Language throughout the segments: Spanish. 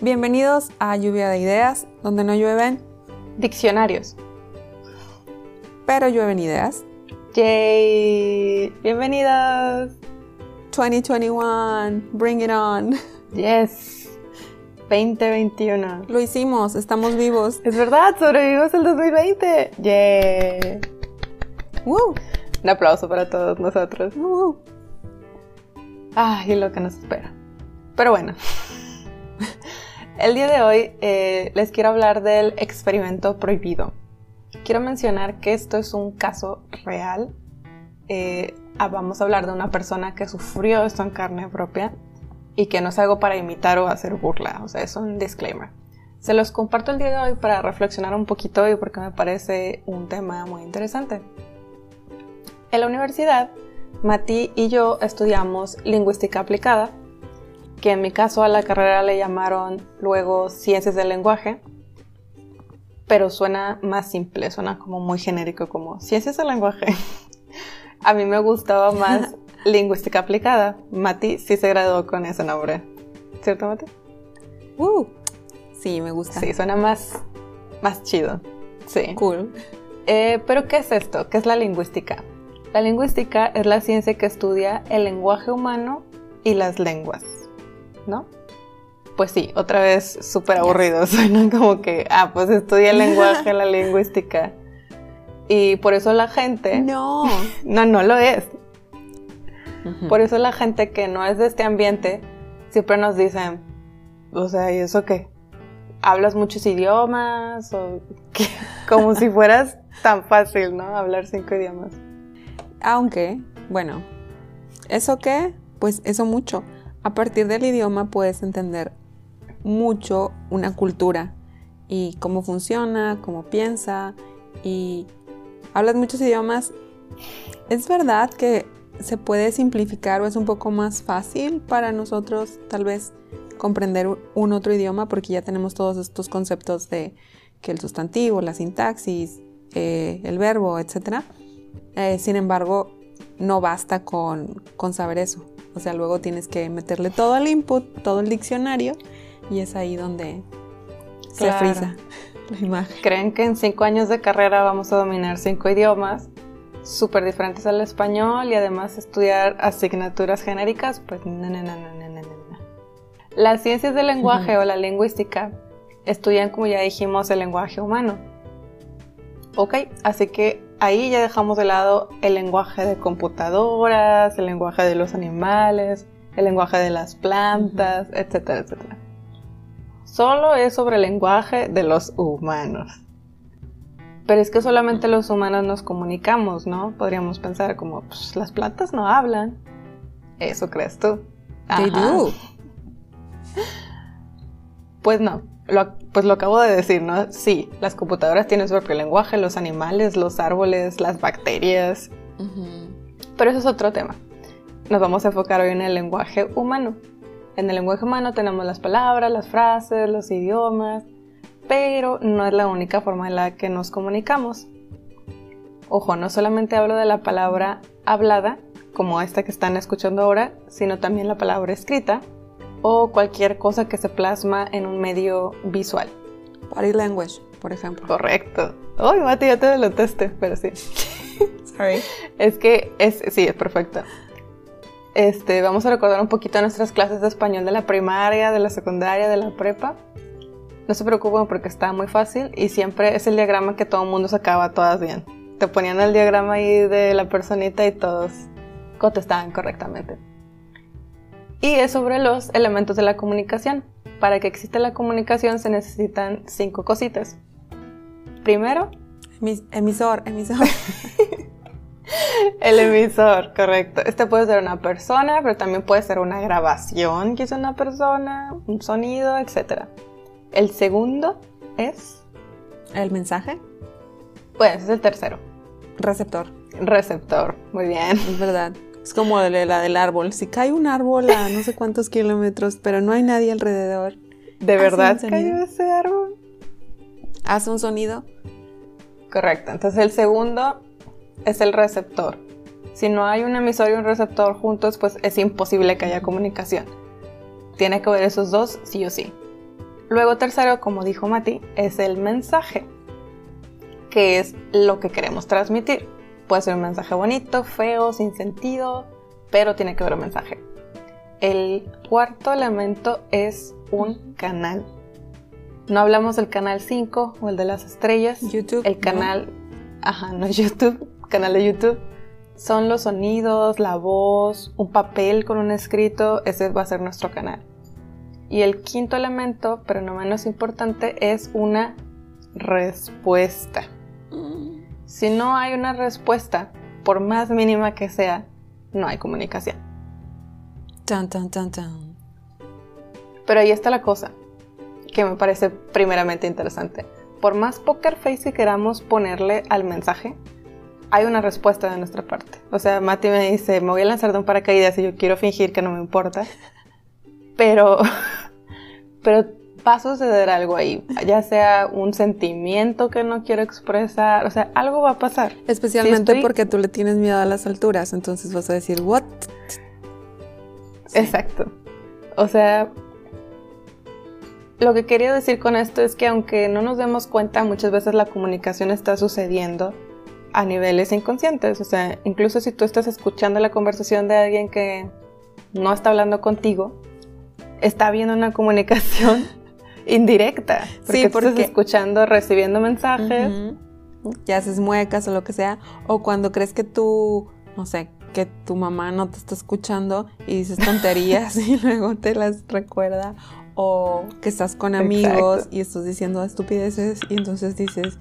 Bienvenidos a Lluvia de Ideas, donde no llueven, Diccionarios. pero llueven ideas. ¡Yay! ¡Bienvenidos! 2021, bring it on. ¡Yes! 2021. Lo hicimos, estamos vivos. Es verdad, sobrevivimos el 2020. ¡Yay! Woo, Un aplauso para todos nosotros. woo. Ay, lo que nos espera. Pero bueno, el día de hoy eh, les quiero hablar del experimento prohibido. Quiero mencionar que esto es un caso real. Eh, ah, vamos a hablar de una persona que sufrió esto en carne propia y que no es algo para imitar o hacer burla. O sea, es un disclaimer. Se los comparto el día de hoy para reflexionar un poquito y porque me parece un tema muy interesante. En la universidad, Mati y yo estudiamos lingüística aplicada, que en mi caso a la carrera le llamaron luego ciencias del lenguaje, pero suena más simple, suena como muy genérico, como ciencias del lenguaje. a mí me gustaba más lingüística aplicada. Mati sí se graduó con ese nombre, ¿cierto Mati? Woo. Sí, me gusta. Sí, suena más, más chido. Sí. Cool. Eh, pero ¿qué es esto? ¿Qué es la lingüística? La lingüística es la ciencia que estudia el lenguaje humano y las lenguas, ¿no? Pues sí, otra vez súper aburrido, suena como que, ah, pues estudia el lenguaje, la lingüística. Y por eso la gente... No. No, no lo es. Por eso la gente que no es de este ambiente siempre nos dicen, o sea, ¿y eso qué? ¿Hablas muchos idiomas? O qué? Como si fueras tan fácil, ¿no? Hablar cinco idiomas. Aunque, bueno, ¿eso qué? Pues eso mucho. A partir del idioma puedes entender mucho una cultura y cómo funciona, cómo piensa y hablas muchos idiomas. Es verdad que se puede simplificar o es un poco más fácil para nosotros tal vez comprender un- otro idioma porque ya tenemos todos estos conceptos de que el sustantivo, la sintaxis, eh, el verbo, etc. sin embargo, no basta con, con saber eso. O sea, luego tienes que meterle todo el input, todo el diccionario y es ahí donde se Claro. frisa la imagen. ¿Creen que en cinco años de carrera vamos a dominar cinco idiomas súper diferentes al español y además estudiar asignaturas genéricas? Pues no, no, no, no, no, no, no. Las ciencias del lenguaje o la lingüística estudian, como ya dijimos, el lenguaje humano. Ok, así que ahí ya dejamos de lado el lenguaje de computadoras, el lenguaje de los animales, el lenguaje de las plantas, etcétera, etcétera. Solo es sobre el lenguaje de los humanos. Pero es que solamente los humanos nos comunicamos, ¿no? Podríamos pensar como, pues las plantas no hablan. ¿Eso crees tú? They do. Pues no, lo, pues lo acabo de decir, ¿no? Sí, las computadoras tienen su propio lenguaje, los animales, los árboles, las bacterias, pero eso es otro tema. Nos vamos a enfocar hoy en el lenguaje humano. En el lenguaje humano tenemos las palabras, las frases, los idiomas, pero no es la única forma en la que nos comunicamos. Ojo, no solamente hablo de la palabra hablada, como esta que están escuchando ahora, sino también la palabra escrita o cualquier cosa que se plasma en un medio visual. Body language, por ejemplo. Correcto. Uy, Mati, ya te delotaste, pero sí. Sorry. Es que es, sí, es perfecto. Este, vamos a recordar un poquito nuestras clases de español de la primaria, de la secundaria, de la prepa. No se preocupen porque está muy fácil y siempre es el diagrama que todo el mundo sacaba todas bien. Te ponían el diagrama ahí de la personita y todos contestaban correctamente. Y es sobre los elementos de la comunicación. Para que exista la comunicación se necesitan cinco cositas. Primero, Emis- emisor, emisor. El emisor, correcto. Este puede ser una persona, pero también puede ser una grabación que hizo una persona, un sonido, etc. El segundo es, El mensaje, pues es el tercero, receptor. receptor. Muy bien. Es verdad. Es como la del árbol. Si cae un árbol a no sé cuántos kilómetros, pero no hay nadie alrededor, ¿De verdad cayó ese árbol? hace un sonido. Correcto. Entonces el segundo es el receptor. Si no hay un emisor y un receptor juntos, pues es imposible que haya comunicación. Tiene que haber esos dos sí o sí. Luego tercero, como dijo Mati, es el mensaje, que es lo que queremos transmitir. Puede ser un mensaje bonito, feo, sin sentido, pero tiene que haber un mensaje. El cuarto elemento es un canal. No hablamos del canal 5 o el de las estrellas. YouTube. El canal, ajá, no es YouTube, canal de YouTube. Son los sonidos, la voz, un papel con un escrito, ese va a ser nuestro canal. Y el quinto elemento, pero no menos importante, es una respuesta. Si no hay una respuesta, por más mínima que sea, no hay comunicación. Tan, tan, tan, tan. Pero ahí está la cosa, que me parece primeramente interesante. Por más poker face que queramos ponerle al mensaje, hay una respuesta de nuestra parte. O sea, Mati me dice, me voy a lanzar de un paracaídas y yo quiero fingir que no me importa. Pero, pero va a suceder algo ahí, ya sea un sentimiento que no quiero expresar, o sea, algo va a pasar. Especialmente estoy- porque tú le tienes miedo a las alturas, entonces vas a decir, ¿what? Sí. Exacto. O sea, lo que quería decir con esto es que aunque no nos demos cuenta, muchas veces la comunicación está sucediendo a niveles inconscientes. O sea, incluso si tú estás escuchando la conversación de alguien que no está hablando contigo, está habiendo una comunicación indirecta. Porque, Sí, tú estás porque- escuchando, recibiendo mensajes. Ya haces muecas o lo que sea. O cuando crees que tú, no sé, que tu mamá no te está escuchando y dices tonterías y luego te las recuerda. O que estás con amigos Exacto. y estás diciendo estupideces y entonces dices,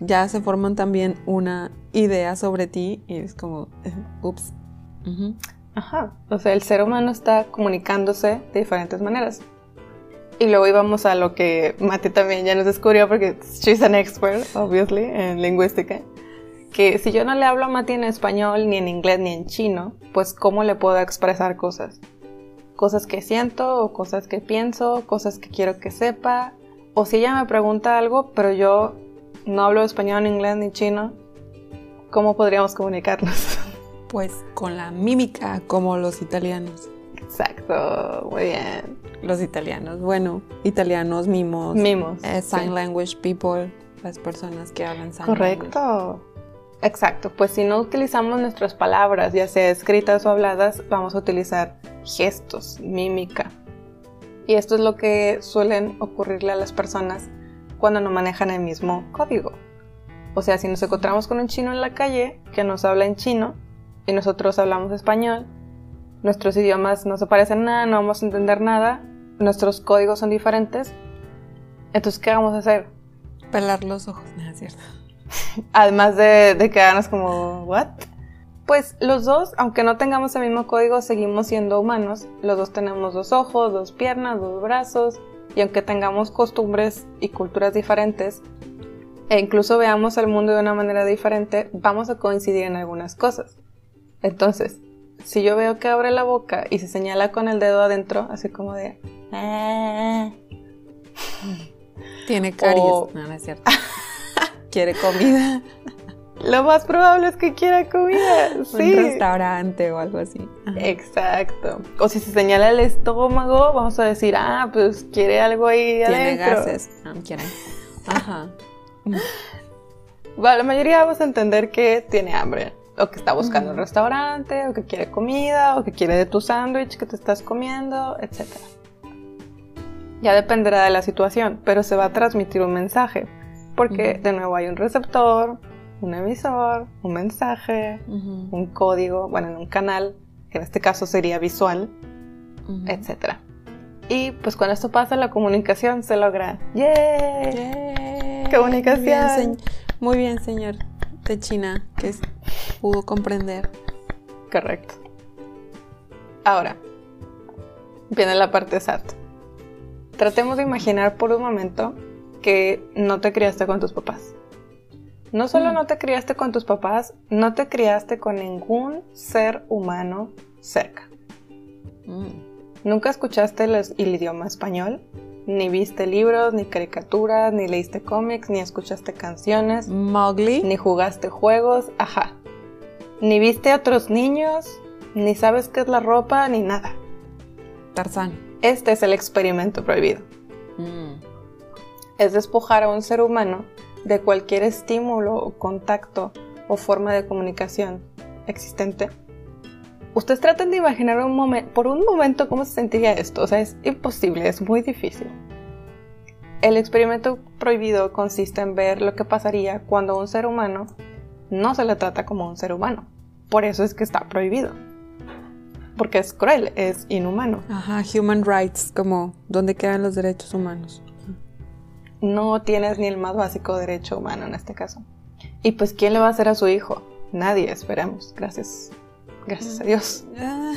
ya se forman también una idea sobre ti y es como, eh, ups. Ajá, o sea, el ser humano está comunicándose de diferentes maneras. Y luego íbamos a lo que Mati también ya nos descubrió, porque she's an expert, obviously, en lingüística. Que si yo no le hablo a Mati en español, ni en inglés, ni en chino, pues ¿cómo le puedo expresar cosas? Cosas que siento, o cosas que pienso, cosas que quiero que sepa. O si ella me pregunta algo, pero yo no hablo español, ni inglés, ni chino, ¿cómo podríamos comunicarnos? Pues con la mímica como los italianos. Exacto, muy bien. Los italianos, bueno, italianos, mimos. Mimos. Eh, sign sí. language people, las personas que hablan sign language. Correcto. Exacto, pues si no utilizamos nuestras palabras, ya sea escritas o habladas, vamos a utilizar gestos, mímica. Y esto es lo que suelen ocurrirle a las personas cuando no manejan el mismo código. O sea, si nos encontramos con un chino en la calle que nos habla en chino y nosotros hablamos español, nuestros idiomas no se parecen nada, no vamos a entender nada, nuestros códigos son diferentes. Entonces, ¿qué vamos a hacer? Pelar los ojos, no es cierto. Además de, de quedarnos como, ¿what? Pues los dos, aunque no tengamos el mismo código, seguimos siendo humanos. Los dos tenemos dos ojos, dos piernas, dos brazos. Y aunque tengamos costumbres y culturas diferentes, e incluso veamos el mundo de una manera diferente, vamos a coincidir en algunas cosas. Entonces, si yo veo que abre la boca y se señala con el dedo adentro, así como de... "Ah", Tiene caries. O- No, no es cierto. Quiere comida. Lo más probable es que quiera comida. Sí. Un restaurante o algo así. Ajá. Exacto. O si se señala el estómago, vamos a decir, ah, pues quiere algo ahí Tiene adentro. gases. No, quiere. Ajá. Bueno, la mayoría vamos a entender que tiene hambre. O que está buscando un restaurante, o que quiere comida, o que quiere de tu sándwich que te estás comiendo, etc. Ya dependerá de la situación, pero se va a transmitir un mensaje. Porque Ujú. de nuevo hay un receptor, un emisor, un mensaje, Ujú, un código, bueno, en un canal, que en este caso sería visual, ujú. etcétera. Y pues cuando esto pasa, la comunicación se logra. ¡Yay! Yay. Comunicación. Muy bien, Muy bien, señor de China, que es- pudo comprender. Correcto. Ahora, viene la parte sad. Tratemos de imaginar por un momento que no te criaste con tus papás. No solo Mm. no te criaste con tus papás, no te criaste con ningún ser humano cerca. Mm. Nunca escuchaste el, el idioma español, ni viste libros, ni caricaturas, ni leíste cómics, ni escuchaste canciones, Mowgli. ni jugaste juegos, ajá. Ni viste a otros niños, ni sabes qué es la ropa, ni nada. Tarzán. Este es el experimento prohibido. Mm. Es despojar a un ser humano de cualquier estímulo o contacto o forma de comunicación existente. Ustedes traten de imaginar un momento, por un momento cómo se sentiría esto. O sea, es imposible, es muy difícil. El experimento prohibido consiste en ver lo que pasaría cuando un ser humano no se le trata como un ser humano. Por eso es que está prohibido. Porque es cruel, es inhumano. Ajá, human rights, como dónde quedan los derechos humanos. No tienes ni el más básico derecho humano en este caso. Y pues, ¿quién le va a hacer a su hijo? Nadie, esperemos. Gracias. Gracias a Dios. Ah,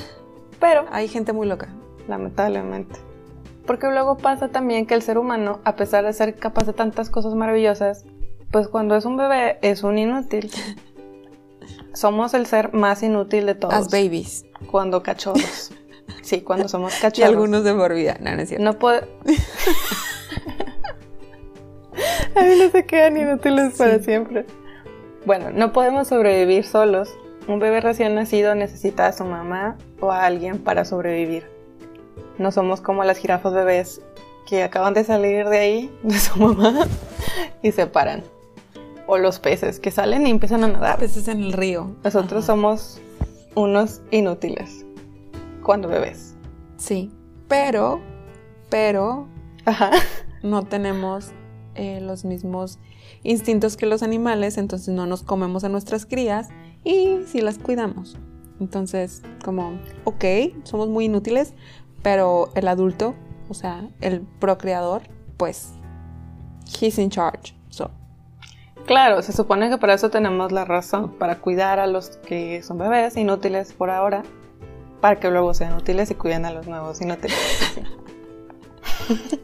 Pero, hay gente muy loca. lamentablemente. Porque luego pasa también que el ser humano, a pesar de ser capaz de tantas cosas maravillosas, pues cuando es un bebé es un inútil. Somos el ser más inútil de todos. As babies. Cuando cachorros. Sí, cuando somos Y cachorros. algunos de por vida. No, no es cierto. No puede. A mí no se quedan inútiles para siempre. Bueno, no podemos sobrevivir solos. Un bebé recién nacido necesita a su mamá o a alguien para sobrevivir. No somos como las jirafas bebés que acaban de salir de ahí, de su mamá, y se paran. O los peces que salen y empiezan a nadar. Peces en el río. Nosotros Ajá. somos unos inútiles cuando bebés. Sí. Pero, pero Ajá. no tenemos eh, los mismos instintos que los animales, entonces no nos comemos a nuestras crías y sí las cuidamos. Entonces, como, ok, somos muy inútiles, pero el adulto, o sea, el procreador, pues, he's in charge. So, Claro, se supone que para eso tenemos la razón, para cuidar a los que son bebés inútiles por ahora, para que luego sean útiles y cuiden a los nuevos inútiles.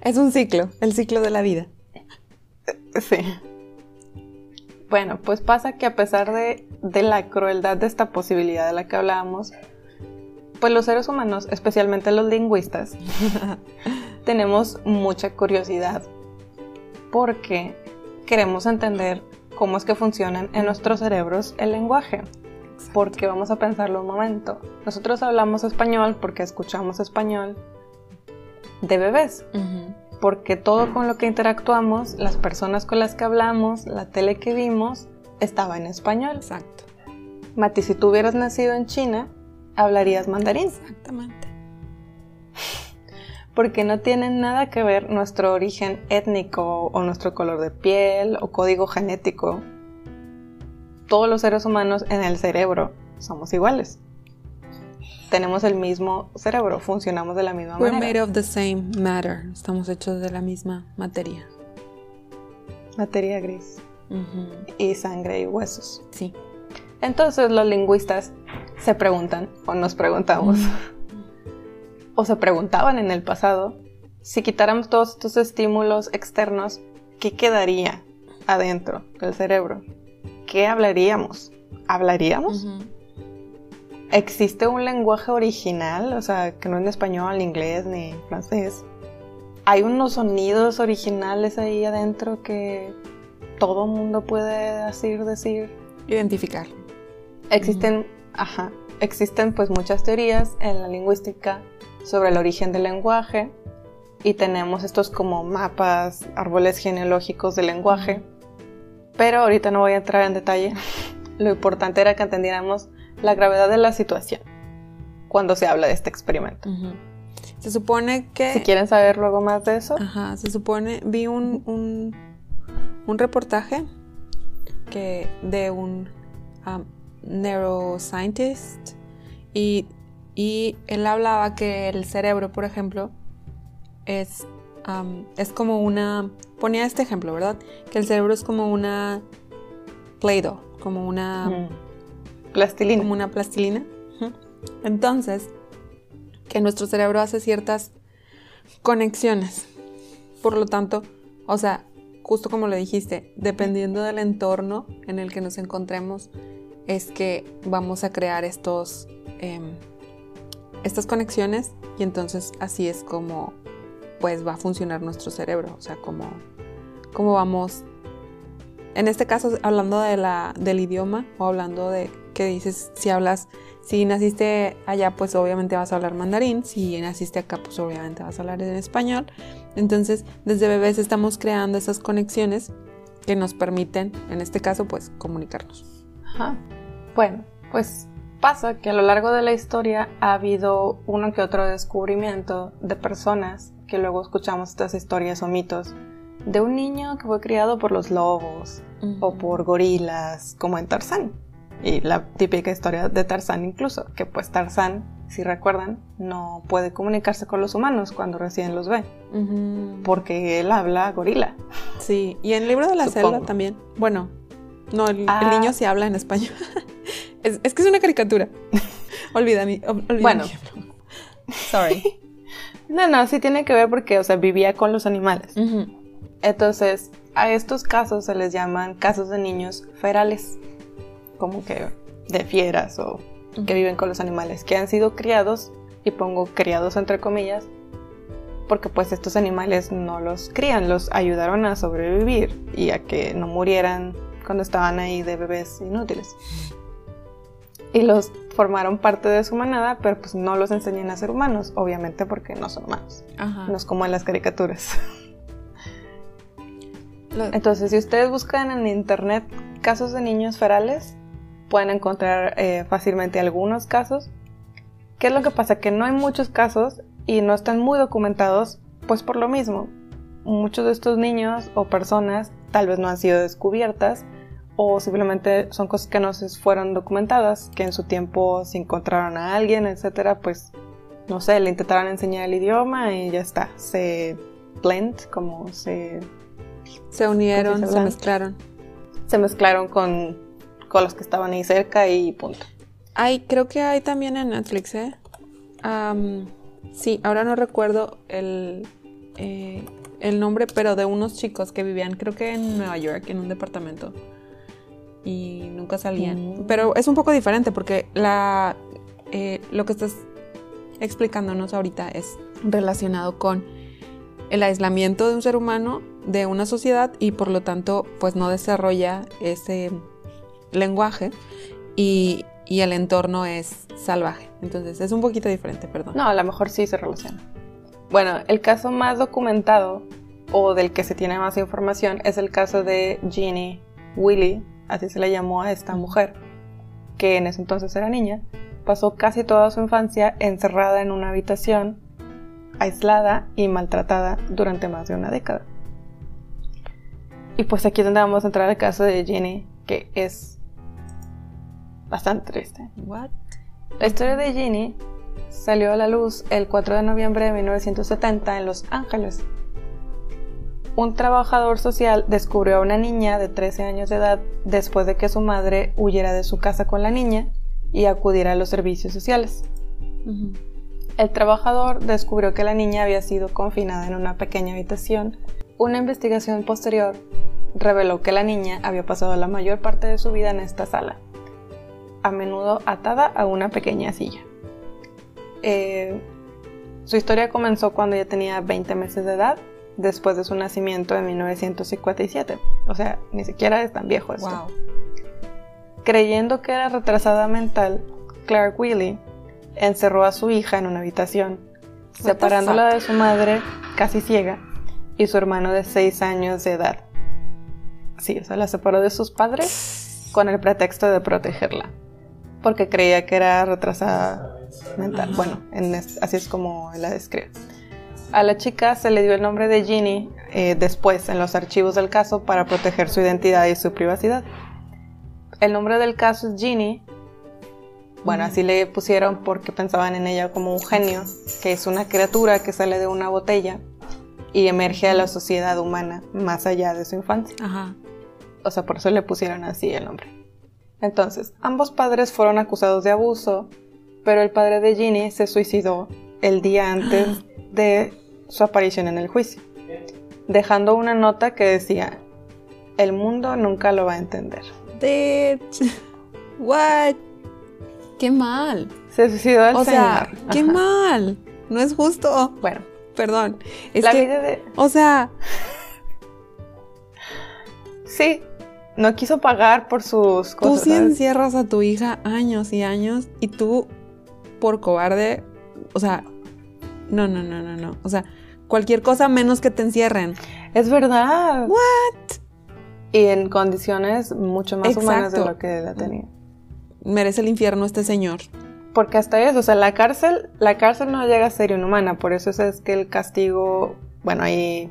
Es un ciclo, el ciclo de la vida. Sí. Bueno, pues pasa que a pesar de, de la crueldad de esta posibilidad de la que hablábamos, pues los seres humanos, especialmente los lingüistas, tenemos mucha curiosidad porque queremos entender cómo es que funcionan en nuestros cerebros el lenguaje. Porque vamos a pensarlo un momento. Nosotros hablamos español porque escuchamos español de bebés. Porque todo con lo que interactuamos, las personas con las que hablamos, la tele que vimos, estaba en español. Exacto. Mati, si tú hubieras nacido en China, hablarías mandarín, Exactamente. porque no tiene nada que ver nuestro origen étnico o nuestro color de piel o código genético. Todos los seres humanos en el cerebro somos iguales. Tenemos el mismo cerebro, funcionamos de la misma We're manera. made of the same matter. Estamos hechos de la misma materia. Materia gris y sangre y huesos. Sí. Entonces los lingüistas se preguntan, o nos preguntamos, o se preguntaban en el pasado, si quitáramos todos estos estímulos externos, ¿qué quedaría adentro del cerebro? ¿Qué hablaríamos? ¿Hablaríamos? Ujú. ¿Existe un lenguaje original? O sea, que no es ni español, inglés, ni francés. ¿Hay unos sonidos originales ahí adentro que todo mundo puede decir, decir? Identificar. Existen, ajá, existen pues muchas teorías en la lingüística sobre el origen del lenguaje y tenemos estos como mapas, árboles genealógicos del lenguaje, pero ahorita no voy a entrar en detalle. Lo importante era que entendiéramos la gravedad de la situación cuando se habla de este experimento. Se supone que... Si quieren saber luego más de eso, Ajá, se supone, vi un, un, un reportaje que de un um, neuroscientist y, y él hablaba que el cerebro, por ejemplo, es, um, es como una, ponía este ejemplo, ¿verdad? Que el cerebro es como una Play-Doh, como una mm, plastilina. como una plastilina. Entonces, que nuestro cerebro hace ciertas conexiones. Por lo tanto, o sea, justo como lo dijiste, dependiendo del entorno en el que nos encontremos, es que vamos a crear estos, em, estas conexiones y entonces así es como pues va a funcionar nuestro cerebro, o sea, como, como vamos, en este caso hablando de la, del idioma o hablando de que dices, si hablas, si naciste allá, pues obviamente vas a hablar mandarín, si naciste acá, pues obviamente vas a hablar en español. Entonces, desde bebés estamos creando esas conexiones que nos permiten, en este caso, pues comunicarnos. Ajá. Bueno, pues pasa que a lo largo de la historia ha habido uno que otro descubrimiento de personas que luego escuchamos estas historias o mitos de un niño que fue criado por los lobos o por gorilas, como en Tarzán. Y la típica historia de Tarzán incluso, que pues Tarzán, si recuerdan, no puede comunicarse con los humanos cuando recién los ve, porque él habla gorila. Sí, y en el libro de la selva también. Bueno, no, el, Ah. niño sí habla en español. es, es que es una caricatura. olvida mi, olvida Bueno. mi. Sorry. No, no, sí tiene que ver porque, o sea, vivía con los animales. Entonces, a estos casos se les llaman casos de niños ferales, como que de fieras o que viven con los animales, que han sido criados, y pongo criados entre comillas, porque pues estos animales no los crían, los ayudaron a sobrevivir y a que no murieran cuando estaban ahí de bebés inútiles. Y los formaron parte de su manada, pero pues no los enseñan a ser humanos, obviamente porque no son humanos. Ajá. No es como en las caricaturas. Entonces, si ustedes buscan en internet casos de niños ferales, pueden encontrar eh, fácilmente algunos casos. ¿Qué es lo que pasa? Que no hay muchos casos y no están muy documentados, pues por lo mismo. Muchos de estos niños o personas tal vez no han sido descubiertas o simplemente son cosas que no se fueron documentadas, que en su tiempo se encontraron a alguien, etcétera, pues no sé, le intentaron enseñar el idioma y ya está, se blend, como se se unieron, ¿Cómo se mezclaron. se mezclaron con, con los que estaban ahí cerca y punto. Hay, creo que hay también en Netflix, ¿eh? Am, sí, ahora no recuerdo el, eh, el nombre, pero de unos chicos que vivían, creo que en Nueva York, en un departamento. Y nunca salían. Mm. Pero es un poco diferente porque la, eh, lo que estás explicándonos ahorita es relacionado con el aislamiento de un ser humano de una sociedad y por lo tanto pues no desarrolla ese lenguaje y, el entorno es salvaje. Entonces es un poquito diferente, perdón. No, a lo mejor sí se relaciona. Bueno, el caso más documentado o del que se tiene más información es el caso de Jeannie Willy, así se le llamó a esta mujer, que en ese entonces era niña, pasó casi toda su infancia encerrada en una habitación, aislada y maltratada durante más de una década. Y pues aquí es donde vamos a entrar al caso de Jeannie, que es bastante triste. What? La historia de Ginny salió a la luz el 4 de noviembre de 1970 en Los Ángeles. Un trabajador social descubrió a una niña de 13 años de edad después de que su madre huyera de su casa con la niña y acudiera a los servicios sociales. Ujú. El trabajador descubrió que la niña había sido confinada en una pequeña habitación. Una investigación posterior reveló que la niña había pasado la mayor parte de su vida en esta sala, a menudo atada a una pequeña silla. Eh, su historia comenzó cuando ella tenía 20 meses de edad, después de su nacimiento en 1957. O sea, ni siquiera es tan viejo esto. Wow. Creyendo que era retrasada mental, Clark Willy encerró a su hija en una habitación, separándola de su madre casi ciega y su hermano de 6 años de edad. Sí, o sea, la separó de sus padres con el pretexto de protegerla, porque creía que era retrasada mental. Bueno, en es- así es como la describe. A la chica se le dio el nombre de Ginny eh, después en los archivos del caso para proteger su identidad y su privacidad. El nombre del caso es Ginny. Bueno, así le pusieron porque pensaban en ella como un genio, que es una criatura que sale de una botella y emerge a la sociedad humana más allá de su infancia. Ajá. O sea, por eso le pusieron así el nombre. Entonces, ambos padres fueron acusados de abuso, pero el padre de Ginny se suicidó el día antes de su aparición en el juicio, dejando una nota que decía, el mundo nunca lo va a entender. What? Qué mal. Se suicidó el O sea, señor. qué Ajá. mal. No es justo. Bueno, Perdón. Es la que, vida de... o sea, Sí, no quiso pagar por sus Tú cosas. sí ¿sabes? encierras a tu hija años y años y tú, por cobarde, o sea, no, no, no, no, no. O sea, cualquier cosa menos que te encierren. Es verdad. What? Y en condiciones mucho más humanas de lo que la tenía. Merece el infierno este señor. Porque hasta eso, o sea, la cárcel, la cárcel no llega a ser inhumana, por eso es que el castigo, bueno, ahí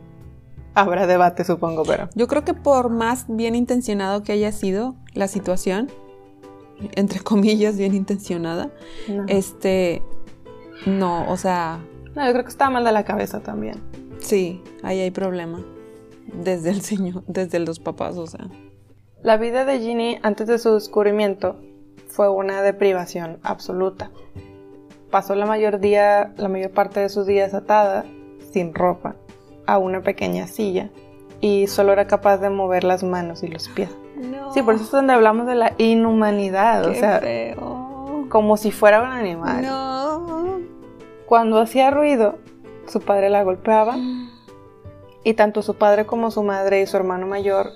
habrá debate, supongo, pero Yo creo que por más bien intencionado que haya sido la situación, entre comillas, bien intencionada, no. este, no, o sea, No, yo creo que estaba mal de la cabeza también. sí, ahí hay problema. Desde el señor, desde los papás, o sea. La vida de Ginny antes de su descubrimiento fue una deprivación absoluta. Pasó la mayor, día, la mayor parte de sus días atada, sin ropa, a una pequeña silla y solo era capaz de mover las manos y los pies. No. Sí, por eso es donde hablamos de la inhumanidad, o Qué sea, feo. como si fuera un animal. No. Cuando hacía ruido, su padre la golpeaba y tanto su padre como su madre y su hermano mayor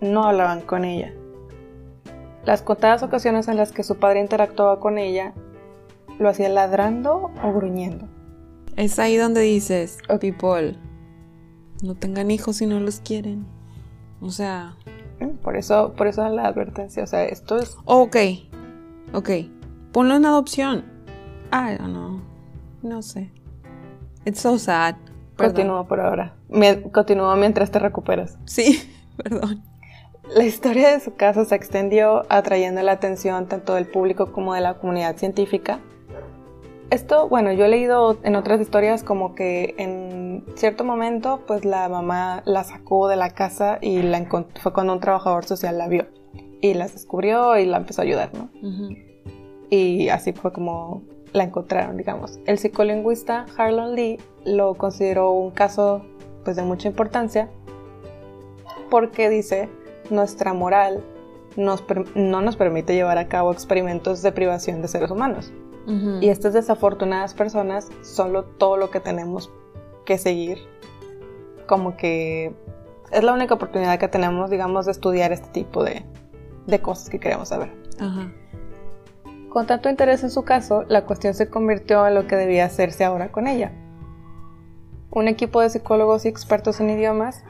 no hablaban con ella. Las contadas ocasiones en las que su padre interactuaba con ella, lo hacía ladrando o gruñendo. Es ahí donde dices, people, no tengan hijos si no los quieren. O sea, Mm, Por eso, por eso la advertencia, o sea, esto es ok, ok, ponlo en adopción. I don't know, no sé. It's so sad. Continúa por ahora. Mie- continúa mientras te recuperas. Sí, perdón. La historia de su caso se extendió atrayendo la atención tanto del público como de la comunidad científica. Esto, bueno, yo he leído en otras historias como que en cierto momento pues la mamá la sacó de la casa y la fue cuando un trabajador social la vio y las descubrió y la empezó a ayudar, ¿no? Ujú. y así fue como la encontraron, digamos. El psicolingüista Harlan Lee lo consideró un caso pues de mucha importancia porque dice nuestra moral nos no nos permite llevar a cabo experimentos de privación de seres humanos. Y estas desafortunadas personas son lo- todo lo que tenemos que seguir como que es la única oportunidad que tenemos digamos de estudiar este tipo de, de cosas que queremos saber. Con tanto interés en su caso, la cuestión se convirtió en lo que debía hacerse ahora con ella. Un equipo de psicólogos y expertos en idiomas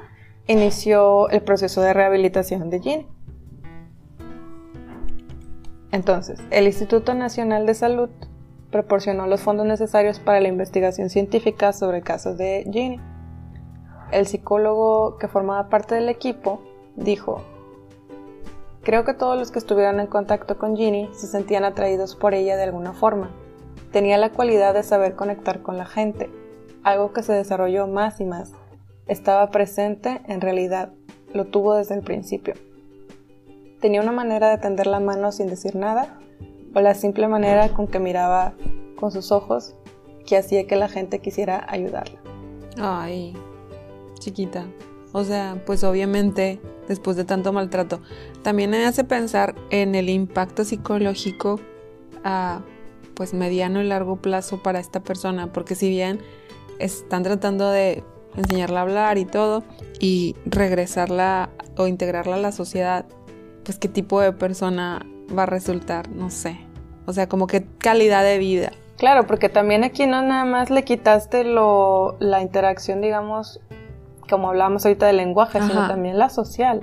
inició el proceso de rehabilitación de Jean. Entonces, el Instituto Nacional de Salud proporcionó los fondos necesarios para la investigación científica sobre el caso de Jean. El psicólogo que formaba parte del equipo dijo, Creo que todos los que estuvieron en contacto con Ginny se sentían atraídos por ella de alguna forma. Tenía la cualidad de saber conectar con la gente, algo que se desarrolló más y más. Estaba presente en realidad, lo tuvo desde el principio. Tenía una manera de tender la mano sin decir nada, o la simple manera con que miraba con sus ojos que hacía que la gente quisiera ayudarla. Ay, chiquita. O sea, pues obviamente, después de tanto maltrato, también me hace pensar en el impacto psicológico a pues mediano y largo plazo para esta persona, porque si bien están tratando de enseñarla a hablar y todo, y regresarla o integrarla a la sociedad, pues qué tipo de persona va a resultar, no sé. O sea, como qué calidad de vida. Claro, porque también aquí no nada más le quitaste lo, la interacción, digamos, como hablábamos ahorita del lenguaje, sino también la social.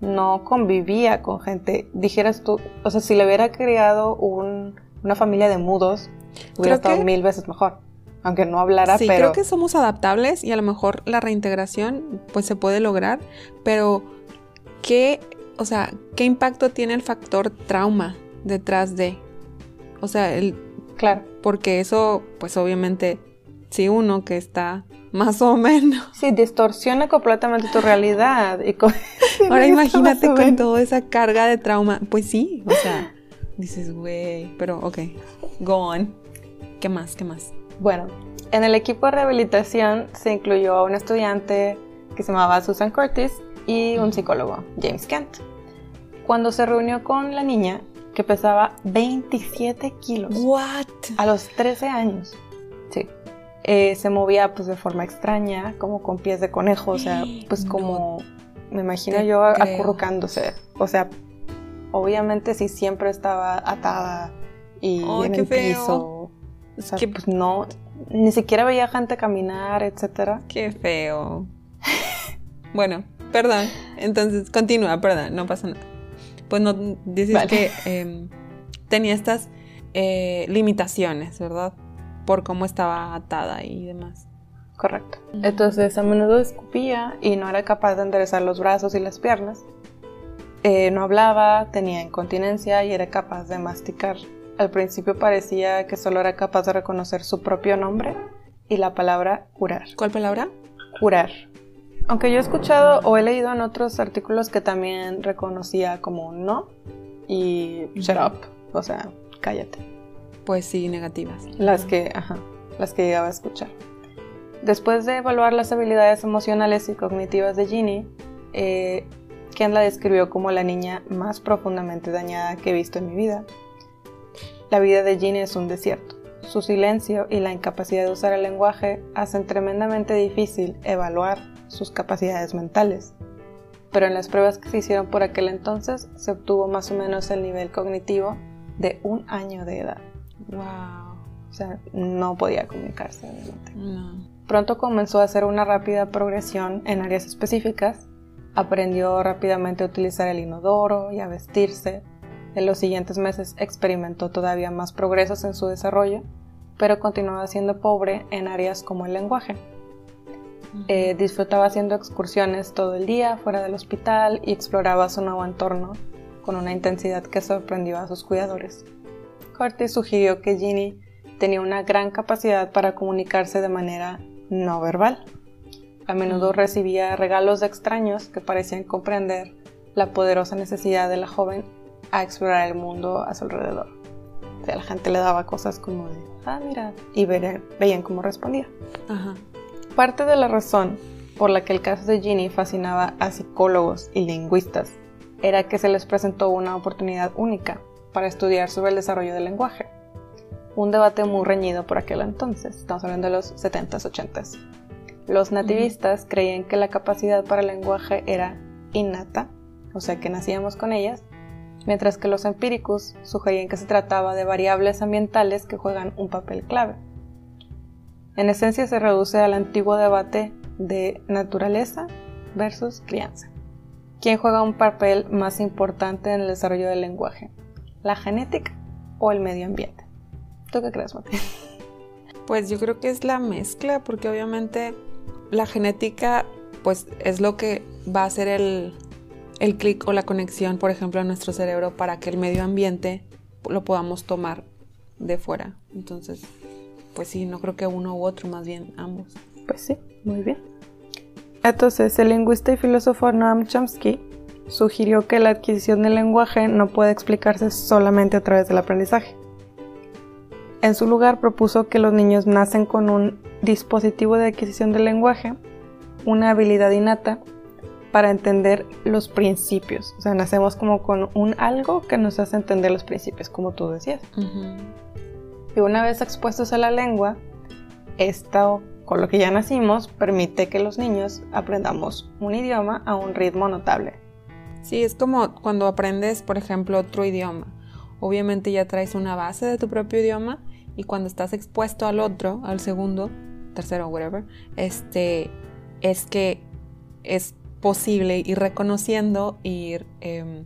No convivía con gente. Dijeras tú, o sea, si le hubiera criado un- una familia de mudos, hubiera Creo estado que- mil veces mejor. Aunque no hablara, Sí, pero creo que somos adaptables y a lo mejor la reintegración pues se puede lograr, pero ¿qué, o sea, qué impacto tiene el factor trauma detrás de? O sea, el, claro. porque eso pues obviamente si uno que está más o menos. Sí, distorsiona completamente tu realidad. Y con- Ahora imagínate con toda esa carga de trauma. Pues sí, o sea, dices, güey, pero ok, go on. ¿Qué más? ¿Qué más? Bueno, en el equipo de rehabilitación se incluyó a un estudiante que se llamaba Susan Curtis y un psicólogo, James Kent. Cuando se reunió con la niña, que pesaba 27 kilos What? a los 13 años, sí, eh, se movía pues de forma extraña, como con pies de conejo, o sea, pues como Me imagino Te yo creo. acurrucándose. O sea, obviamente si siempre estaba atada y Ay, en el piso. O sea, Qué- pues no, ni siquiera veía gente caminar, etcétera. Qué feo. bueno, perdón. Entonces, continúa, perdón, no pasa nada. Pues no dices Vale. que em, tenía estas eh, limitaciones, ¿verdad? Por cómo estaba atada y demás. Correcto. Entonces a menudo escupía y no era capaz de enderezar los brazos y las piernas. Eh, no hablaba, tenía incontinencia y era capaz de masticar. Al principio parecía que solo era capaz de reconocer su propio nombre y la palabra curar. ¿Cuál palabra? Curar. Aunque yo he escuchado o he leído en otros artículos que también reconocía como no y shut up, o sea, cállate. Pues sí, negativas. Las que, ajá, las que llegaba a escuchar. Después de evaluar las habilidades emocionales y cognitivas de Ginny, eh, Ken la describió como la niña más profundamente dañada que he visto en mi vida. La vida de Ginny es un desierto. Su silencio y la incapacidad de usar el lenguaje hacen tremendamente difícil evaluar sus capacidades mentales. Pero en las pruebas que se hicieron por aquel entonces se obtuvo más o menos el nivel cognitivo de un año de edad. Wow. O sea, no podía comunicarse. No. Pronto comenzó a hacer una rápida progresión en áreas específicas. Aprendió rápidamente a utilizar el inodoro y a vestirse. En los siguientes meses experimentó todavía más progresos en su desarrollo, pero continuaba siendo pobre en áreas como el lenguaje. Eh, disfrutaba haciendo excursiones todo el día fuera del hospital y exploraba su nuevo entorno con una intensidad que sorprendió a sus cuidadores. Curtis sugirió que Ginny tenía una gran capacidad para comunicarse de manera no verbal. A menudo Mm. recibía regalos de extraños que parecían comprender la poderosa necesidad de la joven a explorar el mundo a su alrededor. O sea, la gente le daba cosas como de, ah, mira, y ver- veían cómo respondía. Ajá. Parte de la razón por la que el caso de Ginny fascinaba a psicólogos y lingüistas era que se les presentó una oportunidad única para estudiar sobre el desarrollo del lenguaje. Un debate muy reñido por aquel entonces, estamos hablando de los 70s, 80s. Los nativistas creían que la capacidad para el lenguaje era innata, o sea que nacíamos con ellas, mientras que los empíricos sugerían que se trataba de variables ambientales que juegan un papel clave. En esencia se reduce al antiguo debate de naturaleza versus crianza. ¿Quién juega un papel más importante en el desarrollo del lenguaje? ¿La genética o el medio ambiente? ¿Tú qué crees, Mati? Pues yo creo que es la mezcla, porque obviamente la genética, pues es lo que va a hacer el, el clic o la conexión, por ejemplo, a nuestro cerebro para que el medio ambiente lo podamos tomar de fuera. Entonces, pues sí, no creo que uno u otro, más bien ambos. Pues sí, muy bien. Entonces, el lingüista y filósofo Noam Chomsky sugirió que la adquisición del lenguaje no puede explicarse solamente a través del aprendizaje. En su lugar propuso que los niños nacen con un dispositivo de adquisición del lenguaje, una habilidad innata para entender los principios. O sea, nacemos como con un algo que nos hace entender los principios, como tú decías. Y una vez expuestos a la lengua, esto, con lo que ya nacimos, permite que los niños aprendamos un idioma a un ritmo notable. Sí, es como cuando aprendes, por ejemplo, otro idioma. Obviamente ya traes una base de tu propio idioma y cuando estás expuesto al otro, al segundo, tercero, whatever, este, es que es posible ir reconociendo, ir em,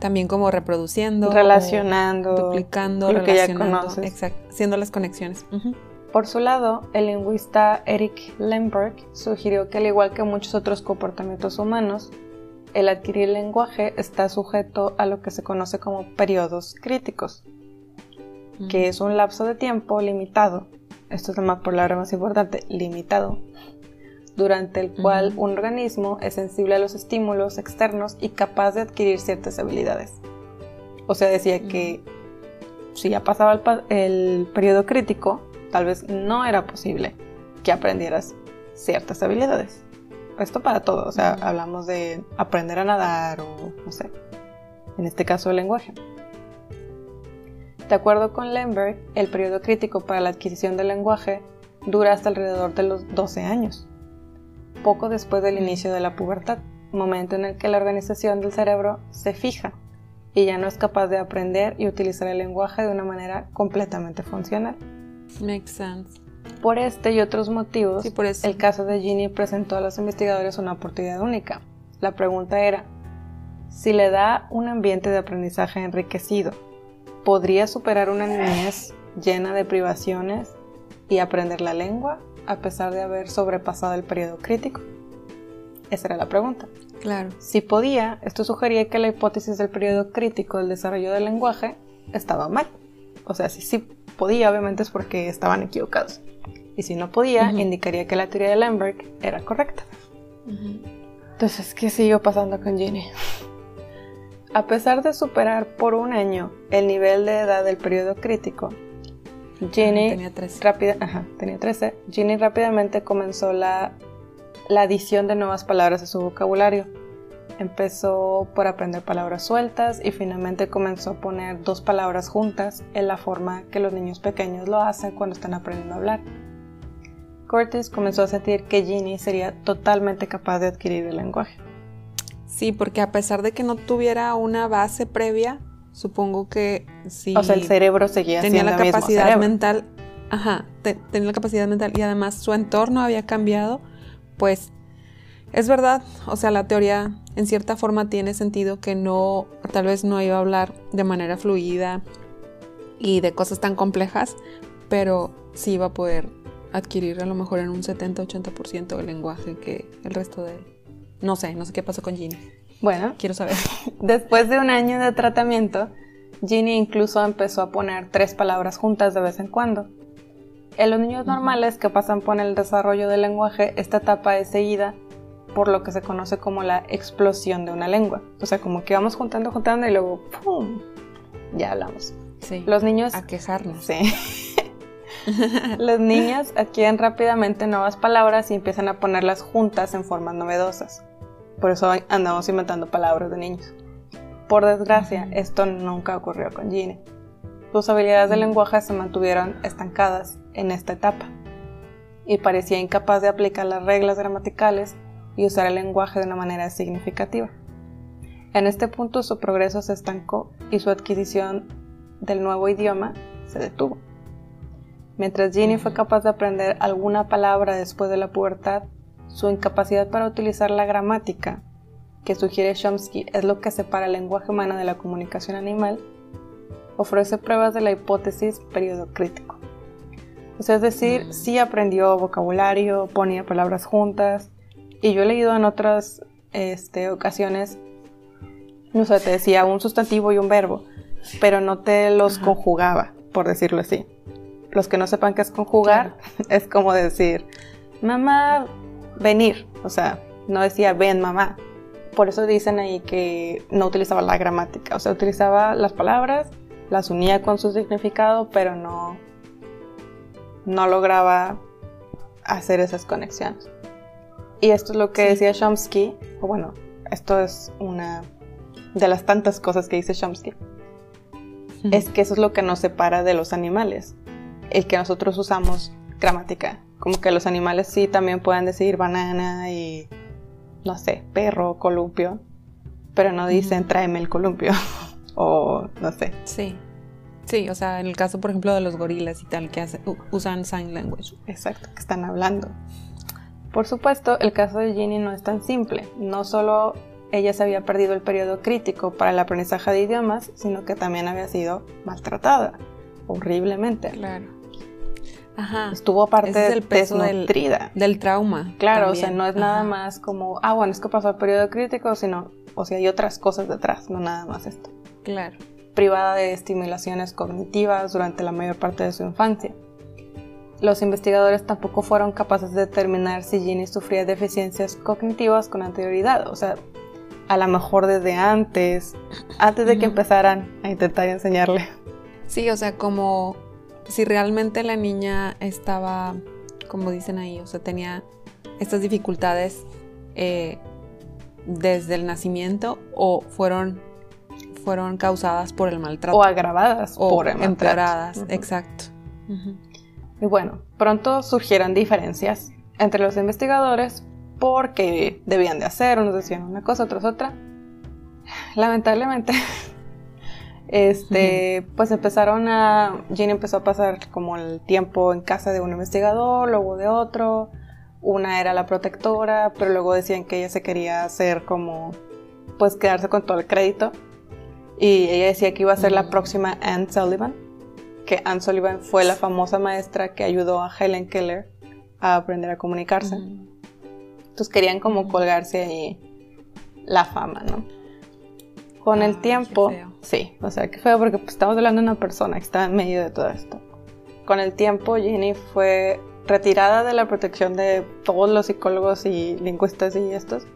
también como reproduciendo, Relacionando duplicando, lo que ya relacionando, conoces. exacto, haciendo las conexiones. Por su lado, el lingüista Eric Lemberg sugirió que al igual que muchos otros comportamientos humanos, el adquirir lenguaje está sujeto a lo que se conoce como periodos críticos, que es un lapso de tiempo limitado, esto es la palabra más importante, limitado, durante el cual un organismo es sensible a los estímulos externos y capaz de adquirir ciertas habilidades. O sea, decía que si ya pasaba el, el periodo crítico, tal vez no era posible que aprendieras ciertas habilidades. Esto para todo, o sea, hablamos de aprender a nadar o no sé, en este caso el lenguaje. De acuerdo con Lemberg, el periodo crítico para la adquisición del lenguaje dura hasta alrededor de los 12 años, poco después del inicio de la pubertad. momento en el que la organización del cerebro se fija y ya no es capaz de aprender y utilizar el lenguaje de una manera completamente funcional. Makes sense. Por este y otros motivos, Sí, por eso. el caso de Ginny presentó a los investigadores una oportunidad única. La pregunta era, si le da un ambiente de aprendizaje enriquecido, ¿podría superar una niñez llena de privaciones y aprender la lengua a pesar de haber sobrepasado el periodo crítico? Esa era la pregunta. Claro. Si podía, esto sugería que la hipótesis del periodo crítico del desarrollo del lenguaje estaba mal. O sea, si sí podía, obviamente es porque estaban equivocados. Y si no podía, indicaría que la teoría de Lemberg era correcta. Entonces, ¿qué siguió pasando con Ginny? A pesar de superar por un año el nivel de edad del periodo crítico, Ginny Tenía tres. rápida, ajá, tenía 13. Ginny rápidamente comenzó la, la adición de nuevas palabras a su vocabulario. Empezó por aprender palabras sueltas y finalmente comenzó a poner dos palabras juntas en la forma que los niños pequeños lo hacen cuando están aprendiendo a hablar. Curtis comenzó a sentir que Ginny sería totalmente capaz de adquirir el lenguaje. Sí, porque a pesar de que no tuviera una base previa, supongo que sí O sea, el cerebro seguía tenía siendo la el capacidad mental. Ajá, te- tenía la capacidad mental y además su entorno había cambiado, pues es verdad, o sea, la teoría en cierta forma tiene sentido que no, tal vez no iba a hablar de manera fluida y de cosas tan complejas, pero sí iba a poder adquirir a lo mejor en un 70-80% el lenguaje que el resto de... No sé, no sé qué pasó con Ginny. Bueno, Quiero saber. Después de un año de tratamiento, Ginny incluso empezó a poner tres palabras juntas de vez en cuando. En los niños normales que pasan por el desarrollo del lenguaje, esta etapa es seguida por lo que se conoce como la explosión de una lengua. O sea, como que vamos juntando, juntando y luego ¡pum! Ya hablamos. Sí. Los niños... A quejarnos. Sí. Los niños adquieren rápidamente nuevas palabras y empiezan a ponerlas juntas en formas novedosas. Por eso andamos inventando palabras de niños. Por desgracia, esto nunca ocurrió con Ginny. Sus habilidades de lenguaje se mantuvieron estancadas en esta etapa y parecía incapaz de aplicar las reglas gramaticales y usar el lenguaje de una manera significativa. En este punto su progreso se estancó y su adquisición del nuevo idioma se detuvo. Mientras Ginny fue capaz de aprender alguna palabra después de la pubertad, su incapacidad para utilizar la gramática que sugiere Chomsky es lo que separa el lenguaje humano de la comunicación animal, ofrece pruebas de la hipótesis periodo crítico. O sea, es decir, Mm. sí aprendió vocabulario, ponía palabras juntas, y yo he leído en otras este, ocasiones, o sea, te decía un sustantivo y un verbo, pero no te los Ajá. conjugaba, por decirlo así. Los que no sepan qué es conjugar, es como decir, mamá, venir, o sea, no decía ven mamá. Por eso dicen ahí que no utilizaba la gramática, o sea, utilizaba las palabras, las unía con su significado, pero no, no lograba hacer esas conexiones. Y esto es lo que Sí. decía Chomsky, o bueno, esto es una de las tantas cosas que dice Chomsky, es que eso es lo que nos separa de los animales, el que nosotros usamos gramática, como que los animales sí también pueden decir banana y, no sé, perro, columpio, pero no dicen tráeme el columpio, o no sé. Sí. Sí, o sea, en el caso, por ejemplo, de los gorilas y tal, que hace- usan sign language. Exacto, que están hablando. Por supuesto, el caso de Ginny no es tan simple. No solo ella se había perdido el periodo crítico para el aprendizaje de idiomas, sino que también había sido maltratada horriblemente. Claro. Ajá. Estuvo aparte Ese es el peso del- desnutrida. Del trauma. Claro, o también. sea, no es nada Ajá. más como, ah, bueno, es que pasó el periodo crítico, sino, o sea, hay otras cosas detrás, no nada más esto. Claro. privada de estimulaciones cognitivas durante la mayor parte de su infancia. Los investigadores tampoco fueron capaces de determinar si Ginny sufría deficiencias cognitivas con anterioridad, o sea, a lo mejor desde antes, antes de que empezaran a intentar enseñarle. Sí, o sea, como si realmente la niña estaba, como dicen ahí, o sea, tenía estas dificultades eh, desde el nacimiento o fueron, fueron causadas por el maltrato. O agravadas o por el maltrato. empeoradas, exacto. Y bueno, pronto surgieron diferencias entre los investigadores porque debían de hacer, unos decían una cosa, otros otra. Lamentablemente, este, pues empezaron a, Ginny empezó a pasar como el tiempo en casa de un investigador, luego de otro, una era la protectora, pero luego decían que ella se quería hacer como, pues quedarse con todo el crédito. Y ella decía que iba a ser la próxima Anne Sullivan, que Anne Sullivan fue la famosa maestra que ayudó a Helen Keller a aprender a comunicarse. Entonces querían como colgarse ahí la fama, ¿no? Con el tiempo, sí, o sea, qué feo porque pues, estamos hablando de una persona que está en medio de todo esto. Con el tiempo, Jenny fue retirada de la protección de todos los psicólogos y lingüistas y estos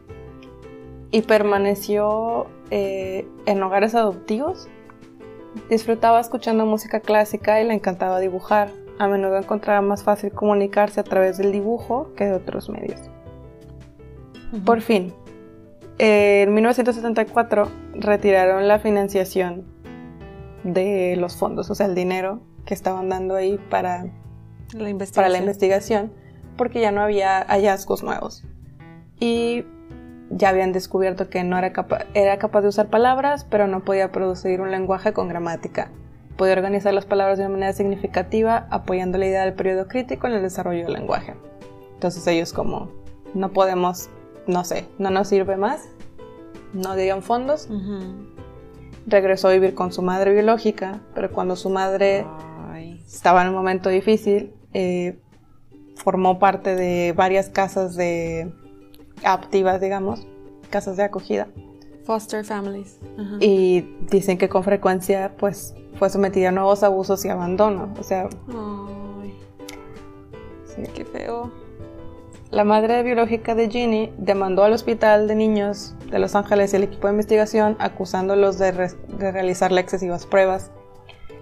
y permaneció eh, en hogares adoptivos. Disfrutaba escuchando música clásica y le encantaba dibujar. A menudo encontraba más fácil comunicarse a través del dibujo que de otros medios. Por fin, en 1974 retiraron la financiación de los fondos, o sea, el dinero que estaban dando ahí para la investigación, para la investigación porque ya no había hallazgos nuevos. Y ya habían descubierto que no era, era capaz de usar palabras, pero no podía producir un lenguaje con gramática. Podía organizar las palabras de una manera significativa, apoyando la idea del periodo crítico en el desarrollo del lenguaje. Entonces ellos como, no podemos no sé, no nos sirve más, no dieron fondos. Regresó a vivir con su madre biológica, pero cuando su madre estaba en un momento difícil, eh, formó parte de varias casas de activas, digamos, casas de acogida. Foster families. Y dicen que con frecuencia, pues, fue sometida a nuevos abusos y abandono. O sea. Ay. Sí. Qué feo. La madre biológica de Ginny demandó al Hospital de Niños de Los Ángeles y el equipo de investigación acusándolos de, realizarle excesivas pruebas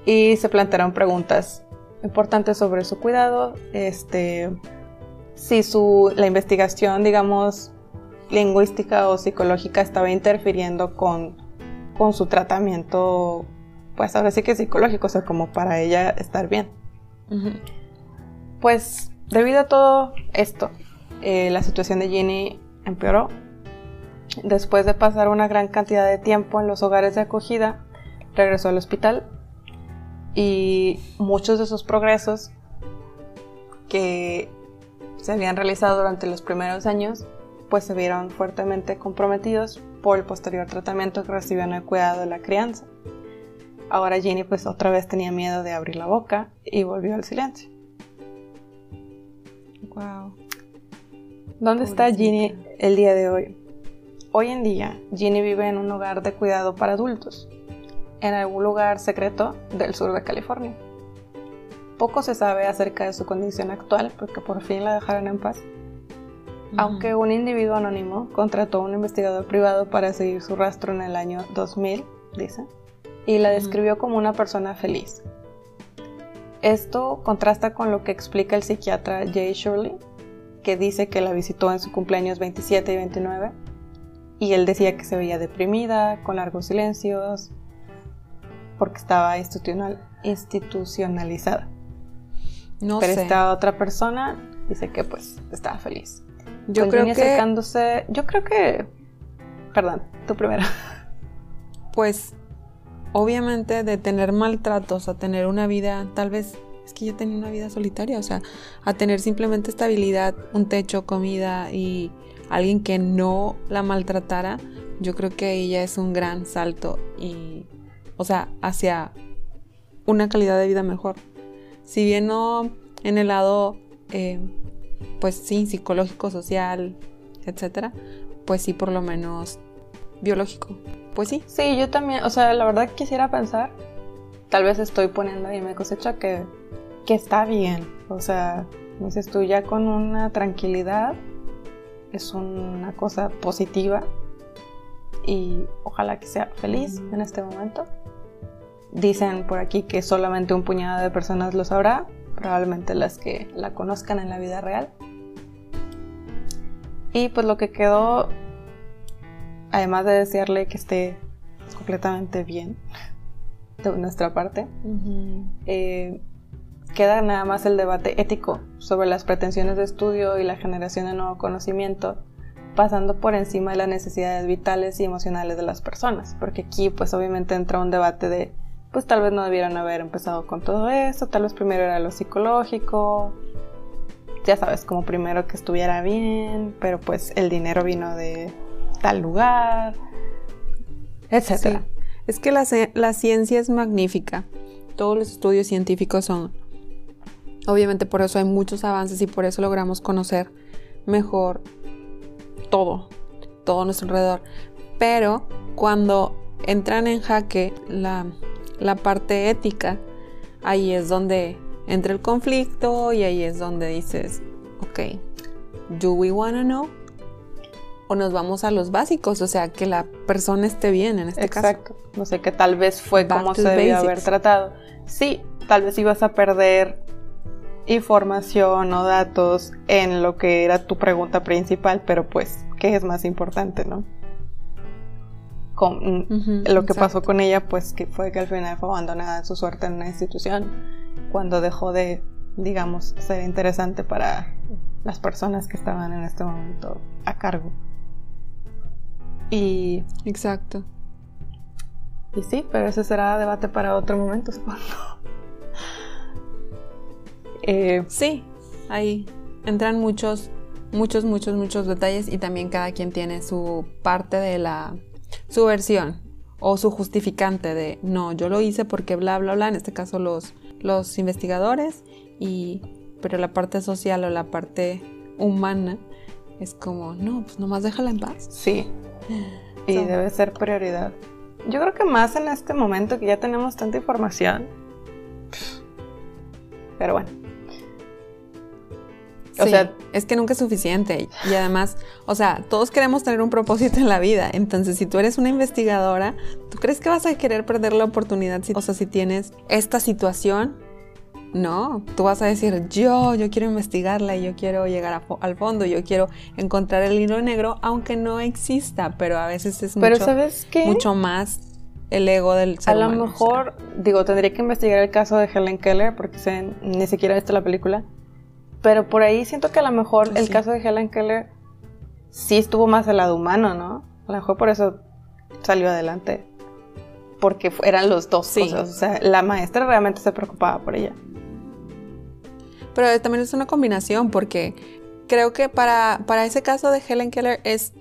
y se plantearon preguntas importantes sobre su cuidado, este, si su, la investigación, digamos, lingüística o psicológica estaba interfiriendo con, con su tratamiento, pues ahora sí que psicológico, o sea, como para ella estar bien. Pues debido a todo esto, eh, la situación de Ginny empeoró. Después de pasar una gran cantidad de tiempo en los hogares de acogida, regresó al hospital y muchos de sus progresos que se habían realizado durante los primeros años pues se vieron fuertemente comprometidos por el posterior tratamiento que recibió en el cuidado de la crianza. Ahora Ginny pues otra vez tenía miedo de abrir la boca y volvió al silencio. Wow. ¿Dónde está Ginny el día de hoy? Hoy en día, Ginny vive en un hogar de cuidado para adultos, en algún lugar secreto del sur de California. Poco se sabe acerca de su condición actual porque por fin la dejaron en paz. Aunque un individuo anónimo contrató a un investigador privado para seguir su rastro en el año 2000, dice, y la describió como una persona feliz. Esto contrasta con lo que explica el psiquiatra Jay Shirley, que dice que la visitó en su cumpleaños 27 y 29 y él decía que se veía deprimida, con largos silencios, porque estaba institucional, institucionalizada. No Pero esta otra persona dice que pues estaba feliz. Yo creo que acercándose, yo creo que perdón, tú primero. Pues obviamente de tener maltratos a tener una vida tal vez es que yo tenía una vida solitaria, o sea, a tener simplemente estabilidad, un techo, comida y alguien que no la maltratara, yo creo que ella es un gran salto y, o sea, hacia una calidad de vida mejor. Si bien no en el lado, eh, pues sí, psicológico, social, etcétera, pues sí, por lo menos biológico. Pues sí. Sí, yo también, o sea, la verdad quisiera pensar, tal vez estoy poniendo ahí me cosecha que que está bien. O sea, dices tú ya con una tranquilidad, es una cosa positiva y ojalá que sea feliz en este momento. Dicen por aquí que solamente un puñado de personas lo sabrá, probablemente las que la conozcan en la vida real. Y pues lo que quedó, además de desearle que esté completamente bien de nuestra parte, queda nada más el debate ético sobre las pretensiones de estudio y la generación de nuevo conocimiento, pasando por encima de las necesidades vitales y emocionales de las personas, porque aquí pues obviamente entra un debate de pues tal vez no debieron haber empezado con todo eso, tal vez primero era lo psicológico, ya sabes, como primero que estuviera bien, pero pues el dinero vino de tal lugar, etc. Es que la, la ciencia es magnífica, todos los estudios científicos son Obviamente por eso hay muchos avances y por eso logramos conocer mejor todo, todo nuestro alrededor. Pero cuando entran en jaque la, parte ética, ahí es donde entra el conflicto y ahí es donde dices, ok, ¿do we wanna know? O nos vamos a los básicos, o sea, que la persona esté bien en este caso. Exacto. No sé, que tal vez fue como se debió haber tratado. Sí, tal vez ibas a perder información o datos en lo que era tu pregunta principal, pero pues, ¿qué es más importante, no? Con, lo que pasó con ella, pues que fue que al final fue abandonada su suerte en una institución cuando dejó de, digamos, ser interesante para las personas que estaban en este momento a cargo. Y. Exacto. Y sí, pero ese será debate para otro momento, supongo. Eh, sí, ahí entran muchos, muchos, muchos, muchos detalles y también cada quien tiene su parte de la, su versión o su justificante de, no, yo lo hice porque bla, bla, bla, en este caso los, los investigadores, y, pero la parte social o la parte humana es como, no, pues nomás déjala en paz. Sí, y debe ser prioridad. Yo creo que más en este momento que ya tenemos tanta información. Pero bueno. O sea, es que nunca es suficiente. Y además, o sea, todos queremos tener un propósito en la vida. Entonces, si tú eres una investigadora, ¿tú crees que vas a querer perder la oportunidad? o sea, si tienes esta situación, no, tú vas a decir, yo, yo quiero investigarla y yo quiero llegar al fondo, yo quiero encontrar el hilo negro, aunque no exista, pero a veces es pero mucho, ¿sabes qué? mucho más el ego del ser A lo mejor, digo, tendría que investigar el caso de Helen Keller porque sé, ni siquiera he visto la película pero por ahí siento que a lo mejor pues el caso de Helen Keller sí estuvo más al lado humano, ¿no? A lo mejor por eso salió adelante. Porque eran los dos cosas. O sea, la maestra realmente se preocupaba por ella. Pero también es una combinación porque creo que para, para ese caso de Helen Keller es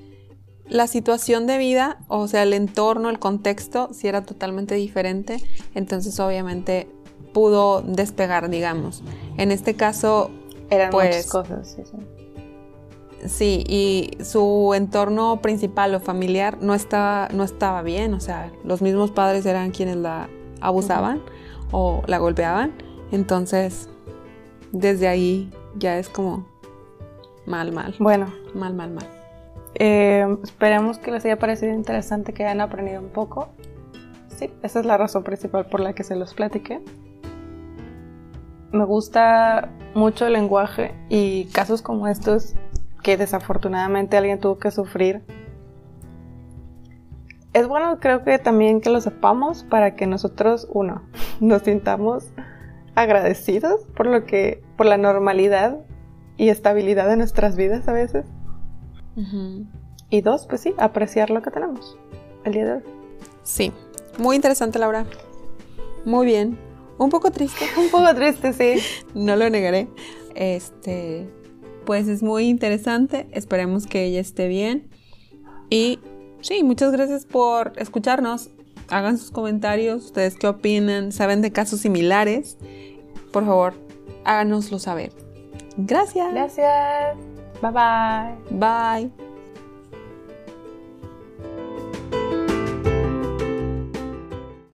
la situación de vida, o sea, el entorno, el contexto, si era totalmente diferente. Entonces obviamente pudo despegar, digamos. En este caso eran pues, muchas cosas, sí, sí. Y su entorno principal o familiar no estaba, no estaba bien, o sea, los mismos padres eran quienes la abusaban o la golpeaban, entonces desde ahí ya es como mal, mal. Bueno. Mal, mal, mal. Eh, esperemos que les haya parecido interesante, que hayan aprendido un poco. Sí, esa es la razón principal por la que se los platiqué me gusta mucho el lenguaje y casos como estos que desafortunadamente alguien tuvo que sufrir. Es bueno creo que también que lo sepamos para que nosotros, uno, nos sintamos agradecidos por lo que, por la normalidad y estabilidad de nuestras vidas a veces. Y dos, pues sí, apreciar lo que tenemos el día de hoy. Sí, muy interesante Laura. Muy bien. Un poco triste. Un poco triste, sí. no lo negaré. Este, pues es muy interesante. Esperemos que ella esté bien. Y sí, muchas gracias por escucharnos. Hagan sus comentarios. Ustedes qué opinan. ¿Saben de casos similares? Por favor, háganoslo saber. Gracias. Gracias. Bye bye. Bye.